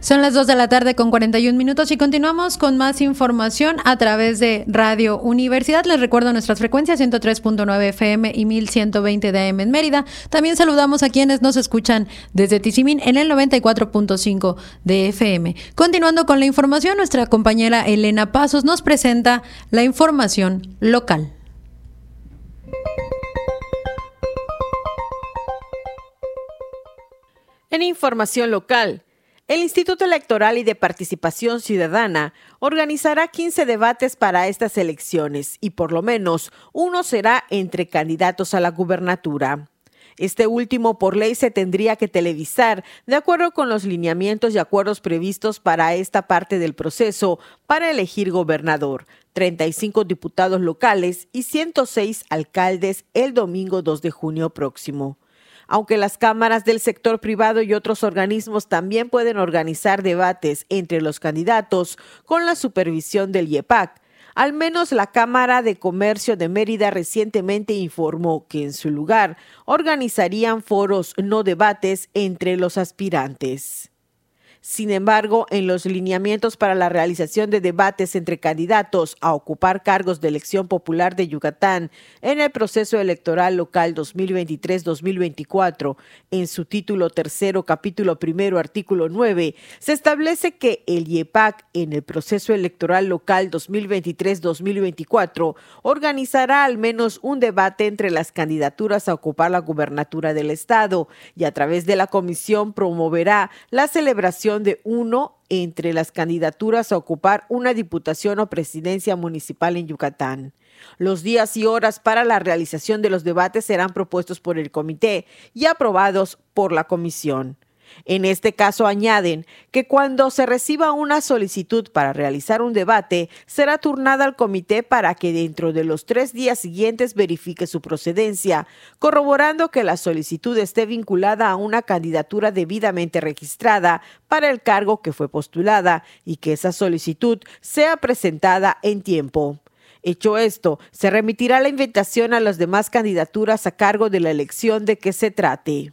Speaker 1: Son las 2 de la tarde con 41 minutos y continuamos con más información a través de Radio Universidad. Les recuerdo nuestras frecuencias 103.9 FM y 1120 de AM en Mérida. También saludamos a quienes nos escuchan desde Tizimín en el 94.5 de FM. Continuando con la información, nuestra compañera Elena Pasos nos presenta la información local.
Speaker 11: En información local, el Instituto Electoral y de Participación Ciudadana organizará 15 debates para estas elecciones y por lo menos uno será entre candidatos a la gubernatura. Este último por ley se tendría que televisar de acuerdo con los lineamientos y acuerdos previstos para esta parte del proceso para elegir gobernador, 35 diputados locales y 106 alcaldes el domingo 2 de junio próximo aunque las cámaras del sector privado y otros organismos también pueden organizar debates entre los candidatos con la supervisión del IEPAC. Al menos la Cámara de Comercio de Mérida recientemente informó que en su lugar organizarían foros no debates entre los aspirantes. Sin embargo, en los lineamientos para la realización de debates entre candidatos a ocupar cargos de elección popular de Yucatán en el proceso electoral local 2023-2024, en su título tercero, capítulo primero, artículo 9, se establece que el IEPAC en el proceso electoral local 2023-2024 organizará al menos un debate entre las candidaturas a ocupar la gubernatura del Estado y a través de la comisión promoverá la celebración de uno entre las candidaturas a ocupar una diputación o presidencia municipal en Yucatán. Los días y horas para la realización de los debates serán propuestos por el comité y aprobados por la comisión. En este caso añaden que cuando se reciba una solicitud para realizar un debate, será turnada al comité para que dentro de los tres días siguientes verifique su procedencia, corroborando que la solicitud esté vinculada a una candidatura debidamente registrada para el cargo que fue postulada y que esa solicitud sea presentada en tiempo. Hecho esto, se remitirá la invitación a las demás candidaturas a cargo de la elección de que se trate.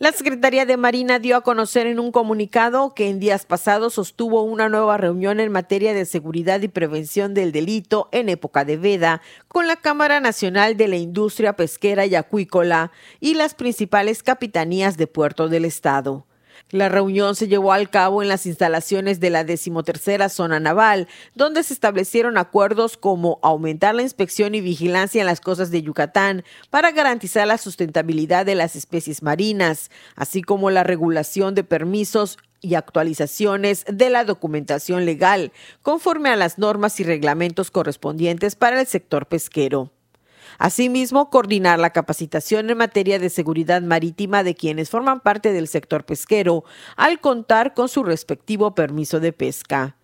Speaker 11: La Secretaría de Marina dio a conocer en un comunicado que en días pasados sostuvo una nueva reunión en materia de seguridad y prevención del delito en época de veda con la Cámara Nacional de la Industria Pesquera y Acuícola y las principales capitanías de puerto del Estado. La reunión se llevó al cabo en las instalaciones de la decimotercera zona naval, donde se establecieron acuerdos como aumentar la inspección y vigilancia en las costas de Yucatán para garantizar la sustentabilidad de las especies marinas, así como la regulación de permisos y actualizaciones de la documentación legal, conforme a las normas y reglamentos correspondientes para el sector pesquero. Asimismo, coordinar la capacitación en materia de seguridad marítima de quienes forman parte del sector pesquero al contar con su respectivo permiso de pesca.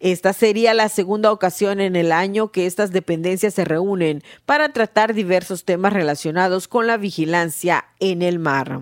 Speaker 11: Esta sería la segunda ocasión en el año que estas dependencias se reúnen para tratar diversos temas relacionados con la vigilancia en el mar.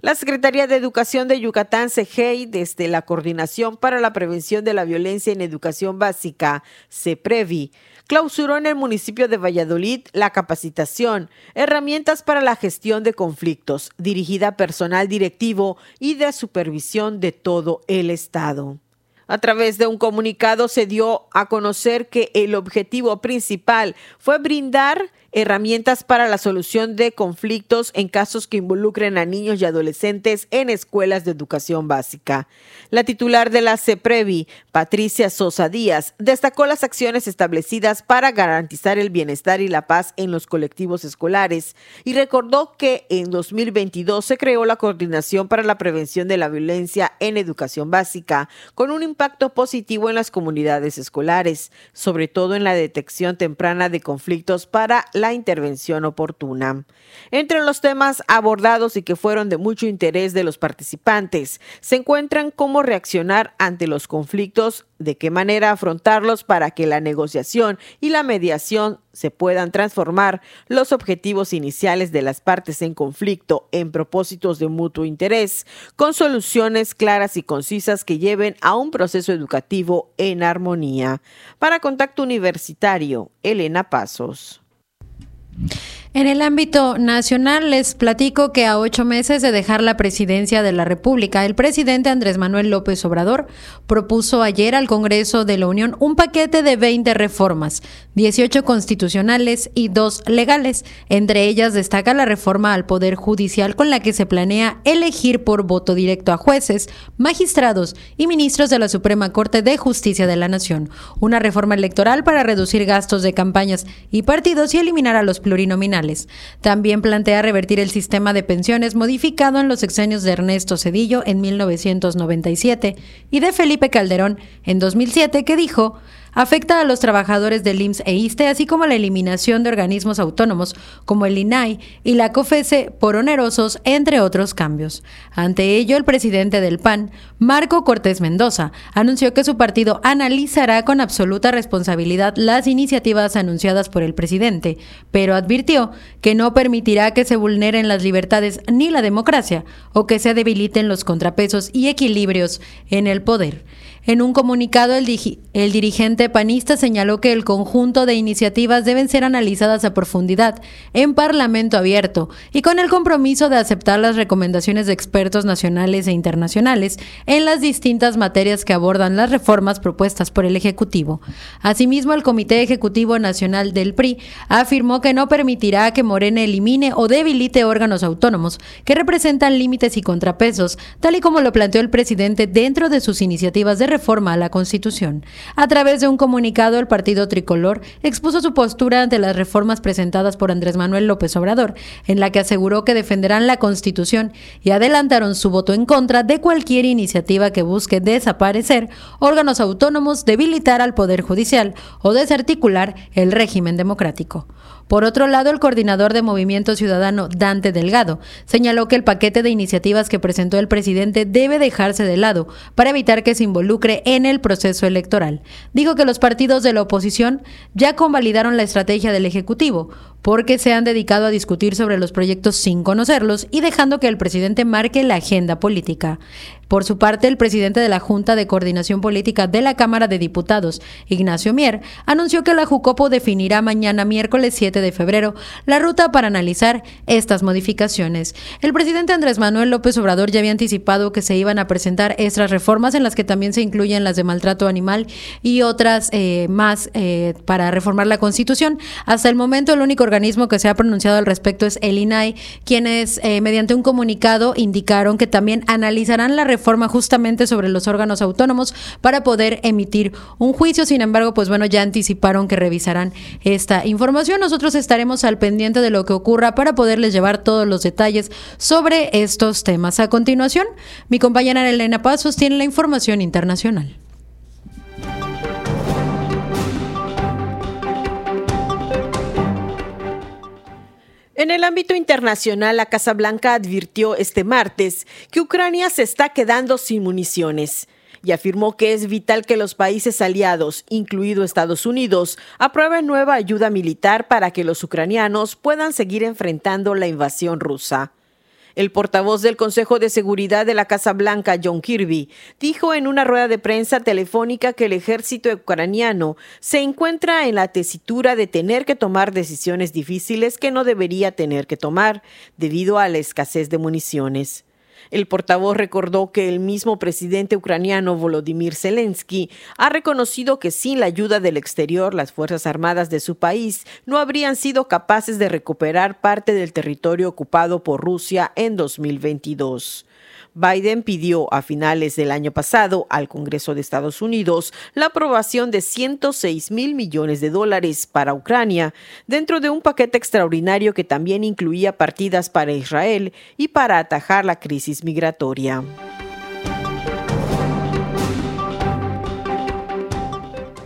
Speaker 11: La Secretaría de Educación de Yucatán, CEGEI, desde la Coordinación para la Prevención de la Violencia en Educación Básica, CEPREVI, clausuró en el municipio de Valladolid la capacitación, herramientas para la gestión de conflictos, dirigida a personal directivo y de supervisión de todo el Estado. A través de un comunicado se dio a conocer que el objetivo principal fue brindar herramientas para la solución de conflictos en casos que involucren a niños y adolescentes en escuelas de educación básica. La titular de la CEPREVI, Patricia Sosa Díaz, destacó las acciones establecidas para garantizar el bienestar y la paz en los colectivos escolares y recordó que en 2022 se creó la Coordinación para la Prevención de la Violencia en Educación Básica, con un impacto positivo en las comunidades escolares, sobre todo en la detección temprana de conflictos para la intervención oportuna. Entre los temas abordados y que fueron de mucho interés de los participantes, se encuentran cómo reaccionar ante los conflictos, de qué manera afrontarlos para que la negociación y la mediación se puedan transformar los objetivos iniciales de las partes en conflicto en propósitos de mutuo interés, con soluciones claras y concisas que lleven a un proceso educativo en armonía. Para Contacto Universitario, Elena Pasos.
Speaker 1: En el ámbito nacional, les platico que a ocho meses de dejar la presidencia de la República, el presidente Andrés Manuel López Obrador propuso ayer al Congreso de la Unión un paquete de 20 reformas, 18 constitucionales y dos legales. Entre ellas destaca la reforma al Poder Judicial con la que se planea elegir por voto directo a jueces, magistrados y ministros de la Suprema Corte de Justicia de la Nación. Una reforma electoral para reducir gastos de campañas y partidos y eliminar a los plurinominales. También plantea revertir el sistema de pensiones modificado en los sexenios de Ernesto Cedillo en 1997 y de Felipe Calderón en 2007, que dijo afecta a los trabajadores del IMSS e ISTE, así como la eliminación de organismos autónomos como el INAI y la COFESE por onerosos, entre otros cambios. Ante ello, el presidente del PAN, Marco Cortés Mendoza, anunció que su partido analizará con absoluta responsabilidad las iniciativas anunciadas por el presidente, pero advirtió que no permitirá que se vulneren las libertades ni la democracia o que se debiliten los contrapesos y equilibrios en el poder. En un comunicado, el, dirigente panista señaló que el conjunto de iniciativas deben ser analizadas a profundidad en Parlamento abierto y con el compromiso de aceptar las recomendaciones de expertos nacionales e internacionales en las distintas materias que abordan las reformas propuestas por el Ejecutivo. Asimismo, el Comité Ejecutivo Nacional del PRI afirmó que no permitirá que Morena elimine o debilite órganos autónomos que representan límites y contrapesos, tal y como lo planteó el presidente dentro de sus iniciativas de reforma a la Constitución. A través de un comunicado, el partido tricolor expuso su postura ante las reformas presentadas por Andrés Manuel López Obrador, en la que aseguró que defenderán la Constitución y adelantaron su voto en contra de cualquier iniciativa que busque desaparecer órganos autónomos, debilitar al Poder Judicial o desarticular el régimen democrático. Por otro lado, el coordinador de Movimiento Ciudadano, Dante Delgado, señaló que el paquete de iniciativas que presentó el presidente debe dejarse de lado para evitar que se involucre en el proceso electoral. Dijo que los partidos de la oposición ya convalidaron la estrategia del Ejecutivo, porque se han dedicado a discutir sobre los proyectos sin conocerlos y dejando que el presidente marque la agenda política. Por su parte, el presidente de la Junta de Coordinación Política de la Cámara de Diputados, Ignacio Mier, anunció que la Jucopo definirá mañana miércoles 7 de febrero la ruta para analizar estas modificaciones. El presidente Andrés Manuel López Obrador ya había anticipado que se iban a presentar estas reformas en las que también se incluyen las de maltrato animal y otras eh, más eh, para reformar la Constitución. Hasta el momento, el único organismo que se ha pronunciado al respecto es el INAI, quienes eh, mediante un comunicado indicaron que también analizarán la reforma justamente sobre los órganos autónomos para poder emitir un juicio. Sin embargo, pues bueno, ya anticiparon que revisarán esta información. Nosotros estaremos al pendiente de lo que ocurra para poderles llevar todos los detalles sobre estos temas. A continuación, mi compañera Elena Pasos tiene la información internacional.
Speaker 11: En el ámbito internacional, la Casa Blanca advirtió este martes que Ucrania se está quedando sin municiones y afirmó que es vital que los países aliados, incluido Estados Unidos, aprueben nueva ayuda militar para que los ucranianos puedan seguir enfrentando la invasión rusa. El portavoz del Consejo de Seguridad de la Casa Blanca, John Kirby, dijo en una rueda de prensa telefónica que el ejército ucraniano se encuentra en la tesitura de tener que tomar decisiones difíciles que no debería tener que tomar debido a la escasez de municiones. El portavoz recordó que el mismo presidente ucraniano Volodymyr Zelensky ha reconocido que sin la ayuda del exterior las Fuerzas Armadas de su país no habrían sido capaces de recuperar parte del territorio ocupado por Rusia en 2022. Biden pidió a finales del año pasado al Congreso de Estados Unidos la aprobación de 106 mil millones de dólares para Ucrania, dentro de un paquete extraordinario que también incluía partidas para Israel y para atajar la crisis migratoria.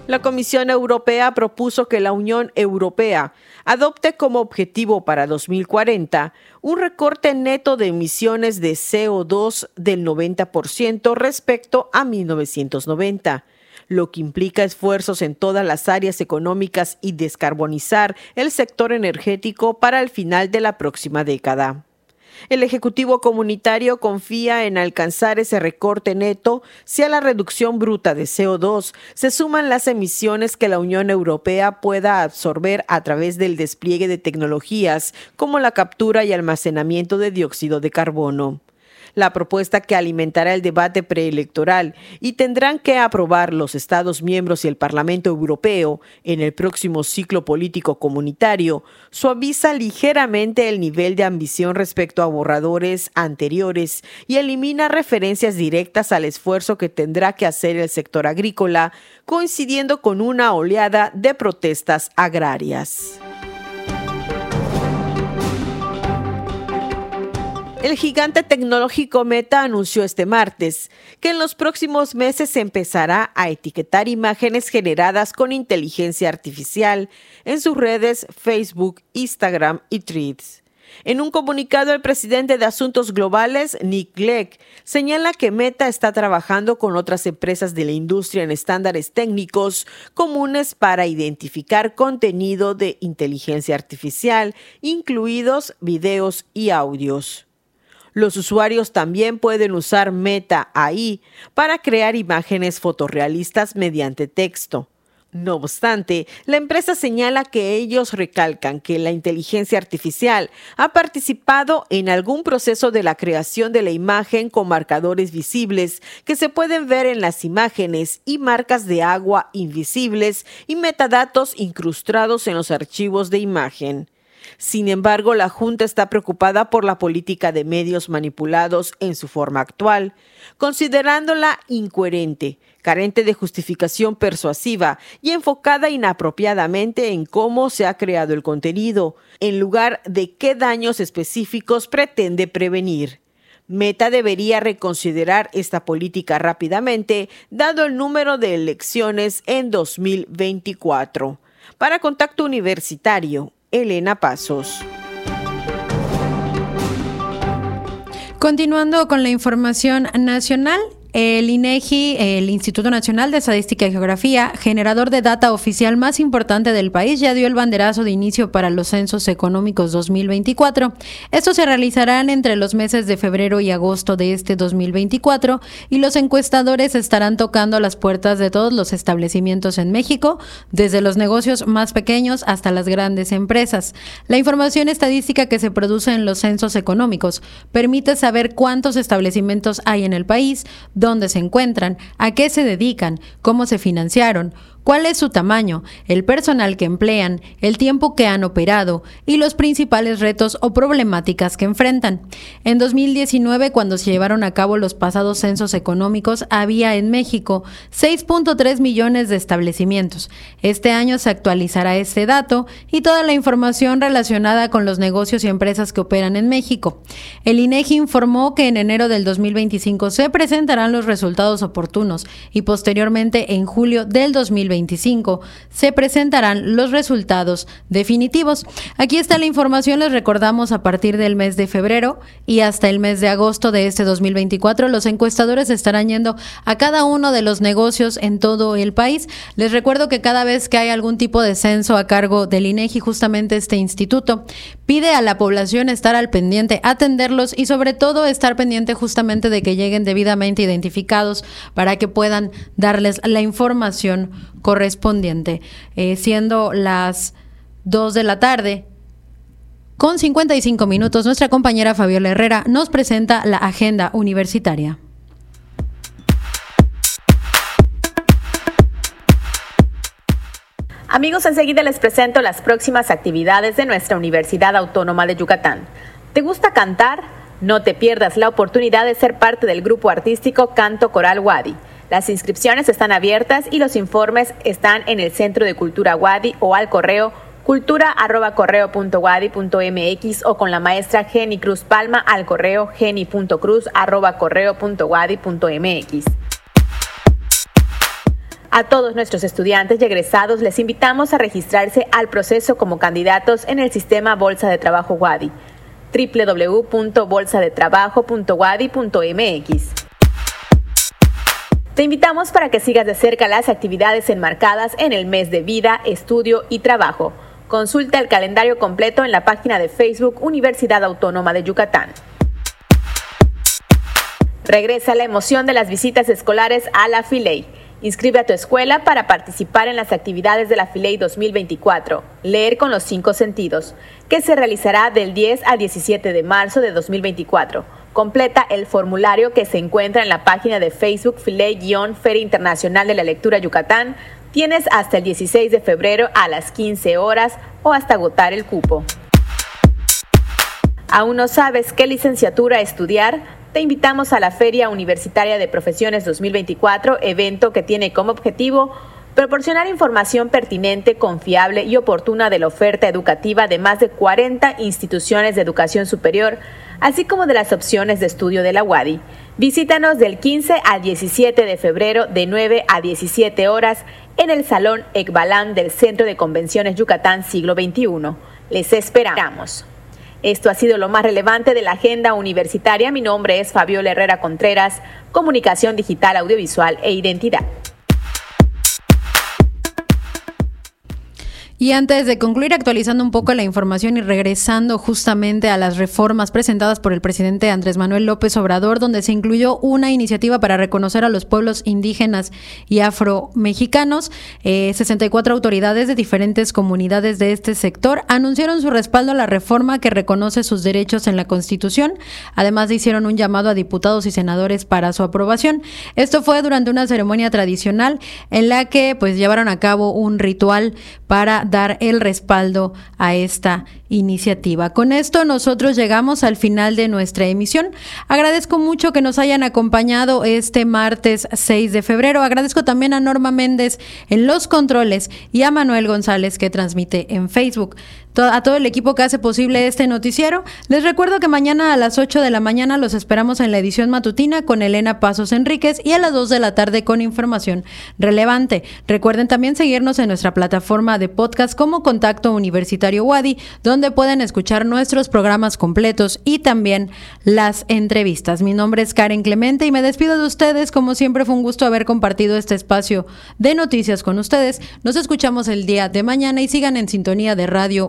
Speaker 11: La Comisión Europea propuso que la Unión Europea adopte como objetivo para 2040 un recorte neto de emisiones de CO2 del 90% respecto a 1990 lo que implica esfuerzos en todas las áreas económicas y descarbonizar el sector energético para el final de la próxima década. El Ejecutivo Comunitario confía en alcanzar ese recorte neto si a la reducción bruta de CO2 se suman las emisiones que la Unión Europea pueda absorber a través del despliegue de tecnologías como la captura y almacenamiento de dióxido de carbono la propuesta que alimentará el debate preelectoral y tendrán que aprobar los Estados miembros y el Parlamento Europeo en el próximo ciclo político comunitario, suaviza ligeramente el nivel de ambición respecto a borradores anteriores y elimina referencias directas al esfuerzo que tendrá que hacer el sector agrícola, coincidiendo con una oleada de protestas agrarias. El gigante tecnológico Meta anunció este martes que en los próximos meses se empezará a etiquetar imágenes generadas con inteligencia artificial en sus redes Facebook, Instagram y Threads. En un comunicado, el presidente de Asuntos Globales, Nick Clegg, señala que Meta está trabajando con otras empresas de la industria en estándares técnicos comunes para identificar contenido de inteligencia artificial, incluidos videos y audios. Los usuarios también pueden usar Meta AI para crear imágenes fotorrealistas mediante texto. No obstante, la empresa señala que ellos recalcan que la inteligencia artificial ha participado en algún proceso de la creación de la imagen con marcadores visibles que se pueden ver en las imágenes y marcas de agua invisibles y metadatos incrustados en los archivos de imagen. Sin embargo, la Junta está preocupada por la política de medios manipulados en su forma actual, considerándola incoherente, carente de justificación persuasiva y enfocada inapropiadamente en cómo se ha creado el contenido, en lugar de qué daños específicos pretende prevenir. Meta debería reconsiderar esta política rápidamente, dado el número de elecciones en 2024. Para Contacto Universitario, Elena Pasos.
Speaker 1: Continuando con la información nacional, el INEGI, el Instituto Nacional de Estadística y Geografía, generador de data oficial más importante del país, ya dio el banderazo de inicio para los censos económicos 2024. Estos se realizarán entre los meses de febrero y agosto de este 2024 y los encuestadores estarán tocando las puertas de todos los establecimientos en México, desde los negocios más pequeños hasta las grandes empresas. La información estadística que se produce en los censos económicos permite saber cuántos establecimientos hay en el país, dónde se encuentran, a qué se dedican, cómo se financiaron, cuál es su tamaño, el personal que emplean, el tiempo que han operado y los principales retos o problemáticas que enfrentan. En 2019, cuando se llevaron a cabo los pasados censos económicos, había en México 6.3 millones de establecimientos. Este año se actualizará este dato y toda la información relacionada con los negocios y empresas que operan en México. El INEGI informó que en enero del 2025 se presentarán los resultados oportunos y posteriormente en julio del 2025 2025 se presentarán los resultados definitivos. Aquí está la información, les recordamos a partir del mes de febrero y hasta el mes de agosto de este 2024 los encuestadores estarán yendo a cada uno de los negocios en todo el país. Les recuerdo que cada vez que hay algún tipo de censo a cargo del INEGI, justamente este instituto pide a la población estar al pendiente, atenderlos y sobre todo estar pendiente justamente de que lleguen debidamente identificados para que puedan darles la información correspondiente. Eh, siendo las 2 de la tarde, con 55 minutos, nuestra compañera Fabiola Herrera nos presenta la agenda universitaria.
Speaker 14: Amigos, enseguida les presento las próximas actividades de nuestra Universidad Autónoma de Yucatán. ¿Te gusta cantar? No te pierdas la oportunidad de ser parte del grupo artístico Canto Coral Wadi. Las inscripciones están abiertas y los informes están en el Centro de Cultura Wadi o al correo cultura.correo.wadi.mx o con la maestra Jenny Cruz Palma al correo geni.cruz.correo.wadi.mx. A todos nuestros estudiantes y egresados les invitamos a registrarse al proceso como candidatos en el sistema Bolsa de Trabajo Wadi www.bolsadetrabajo.wadi.mx. Te invitamos para que sigas de cerca las actividades enmarcadas en el mes de vida, estudio y trabajo. Consulta el calendario completo en la página de Facebook Universidad Autónoma de Yucatán. Regresa la emoción de las visitas escolares a la Filey. Inscribe a tu escuela para participar en las actividades de la Filey 2024, Leer con los cinco sentidos, que se realizará del 10 al 17 de marzo de 2024. Completa el formulario que se encuentra en la página de Facebook Filey-Feria Internacional de la Lectura Yucatán. Tienes hasta el 16 de febrero a las 15 horas o hasta agotar el cupo. ¿Aún no sabes qué licenciatura estudiar? te invitamos a la Feria Universitaria de Profesiones 2024, evento que tiene como objetivo proporcionar información pertinente, confiable y oportuna de la oferta educativa de más de 40 instituciones de educación superior, así como de las opciones de estudio de la UADI. Visítanos del 15 al 17 de febrero de 9 a 17 horas en el Salón Ekbalán del Centro de Convenciones Yucatán Siglo XXI. Les esperamos. Esto ha sido lo más relevante de la agenda universitaria. Mi nombre es Fabiola Herrera Contreras, Comunicación Digital, Audiovisual e Identidad.
Speaker 1: Y antes de concluir actualizando un poco la información y regresando justamente a las reformas presentadas por el presidente Andrés Manuel López Obrador, donde se incluyó una iniciativa para reconocer a los pueblos indígenas y afromexicanos, eh, 64 autoridades de diferentes comunidades de este sector anunciaron su respaldo a la reforma que reconoce sus derechos en la Constitución. Además, hicieron un llamado a diputados y senadores para su aprobación. Esto fue durante una ceremonia tradicional en la que pues llevaron a cabo un ritual para dar el respaldo a esta iniciativa. Con esto nosotros llegamos al final de nuestra emisión. Agradezco mucho que nos hayan acompañado este martes 6 de febrero. Agradezco también a Norma Méndez en los controles y a Manuel González que transmite en Facebook a todo el equipo que hace posible este noticiero. Les recuerdo que mañana a las 8 de la mañana los esperamos en la edición matutina con Elena Pasos Enríquez y a las 2 de la tarde con información relevante. Recuerden también seguirnos en nuestra plataforma de podcast como Contacto Universitario Wadi, donde pueden escuchar nuestros programas completos y también las entrevistas. Mi nombre es Karen Clemente y me despido de ustedes. Como siempre fue un gusto haber compartido este espacio de noticias con ustedes. Nos escuchamos el día de mañana y sigan en sintonía de Radio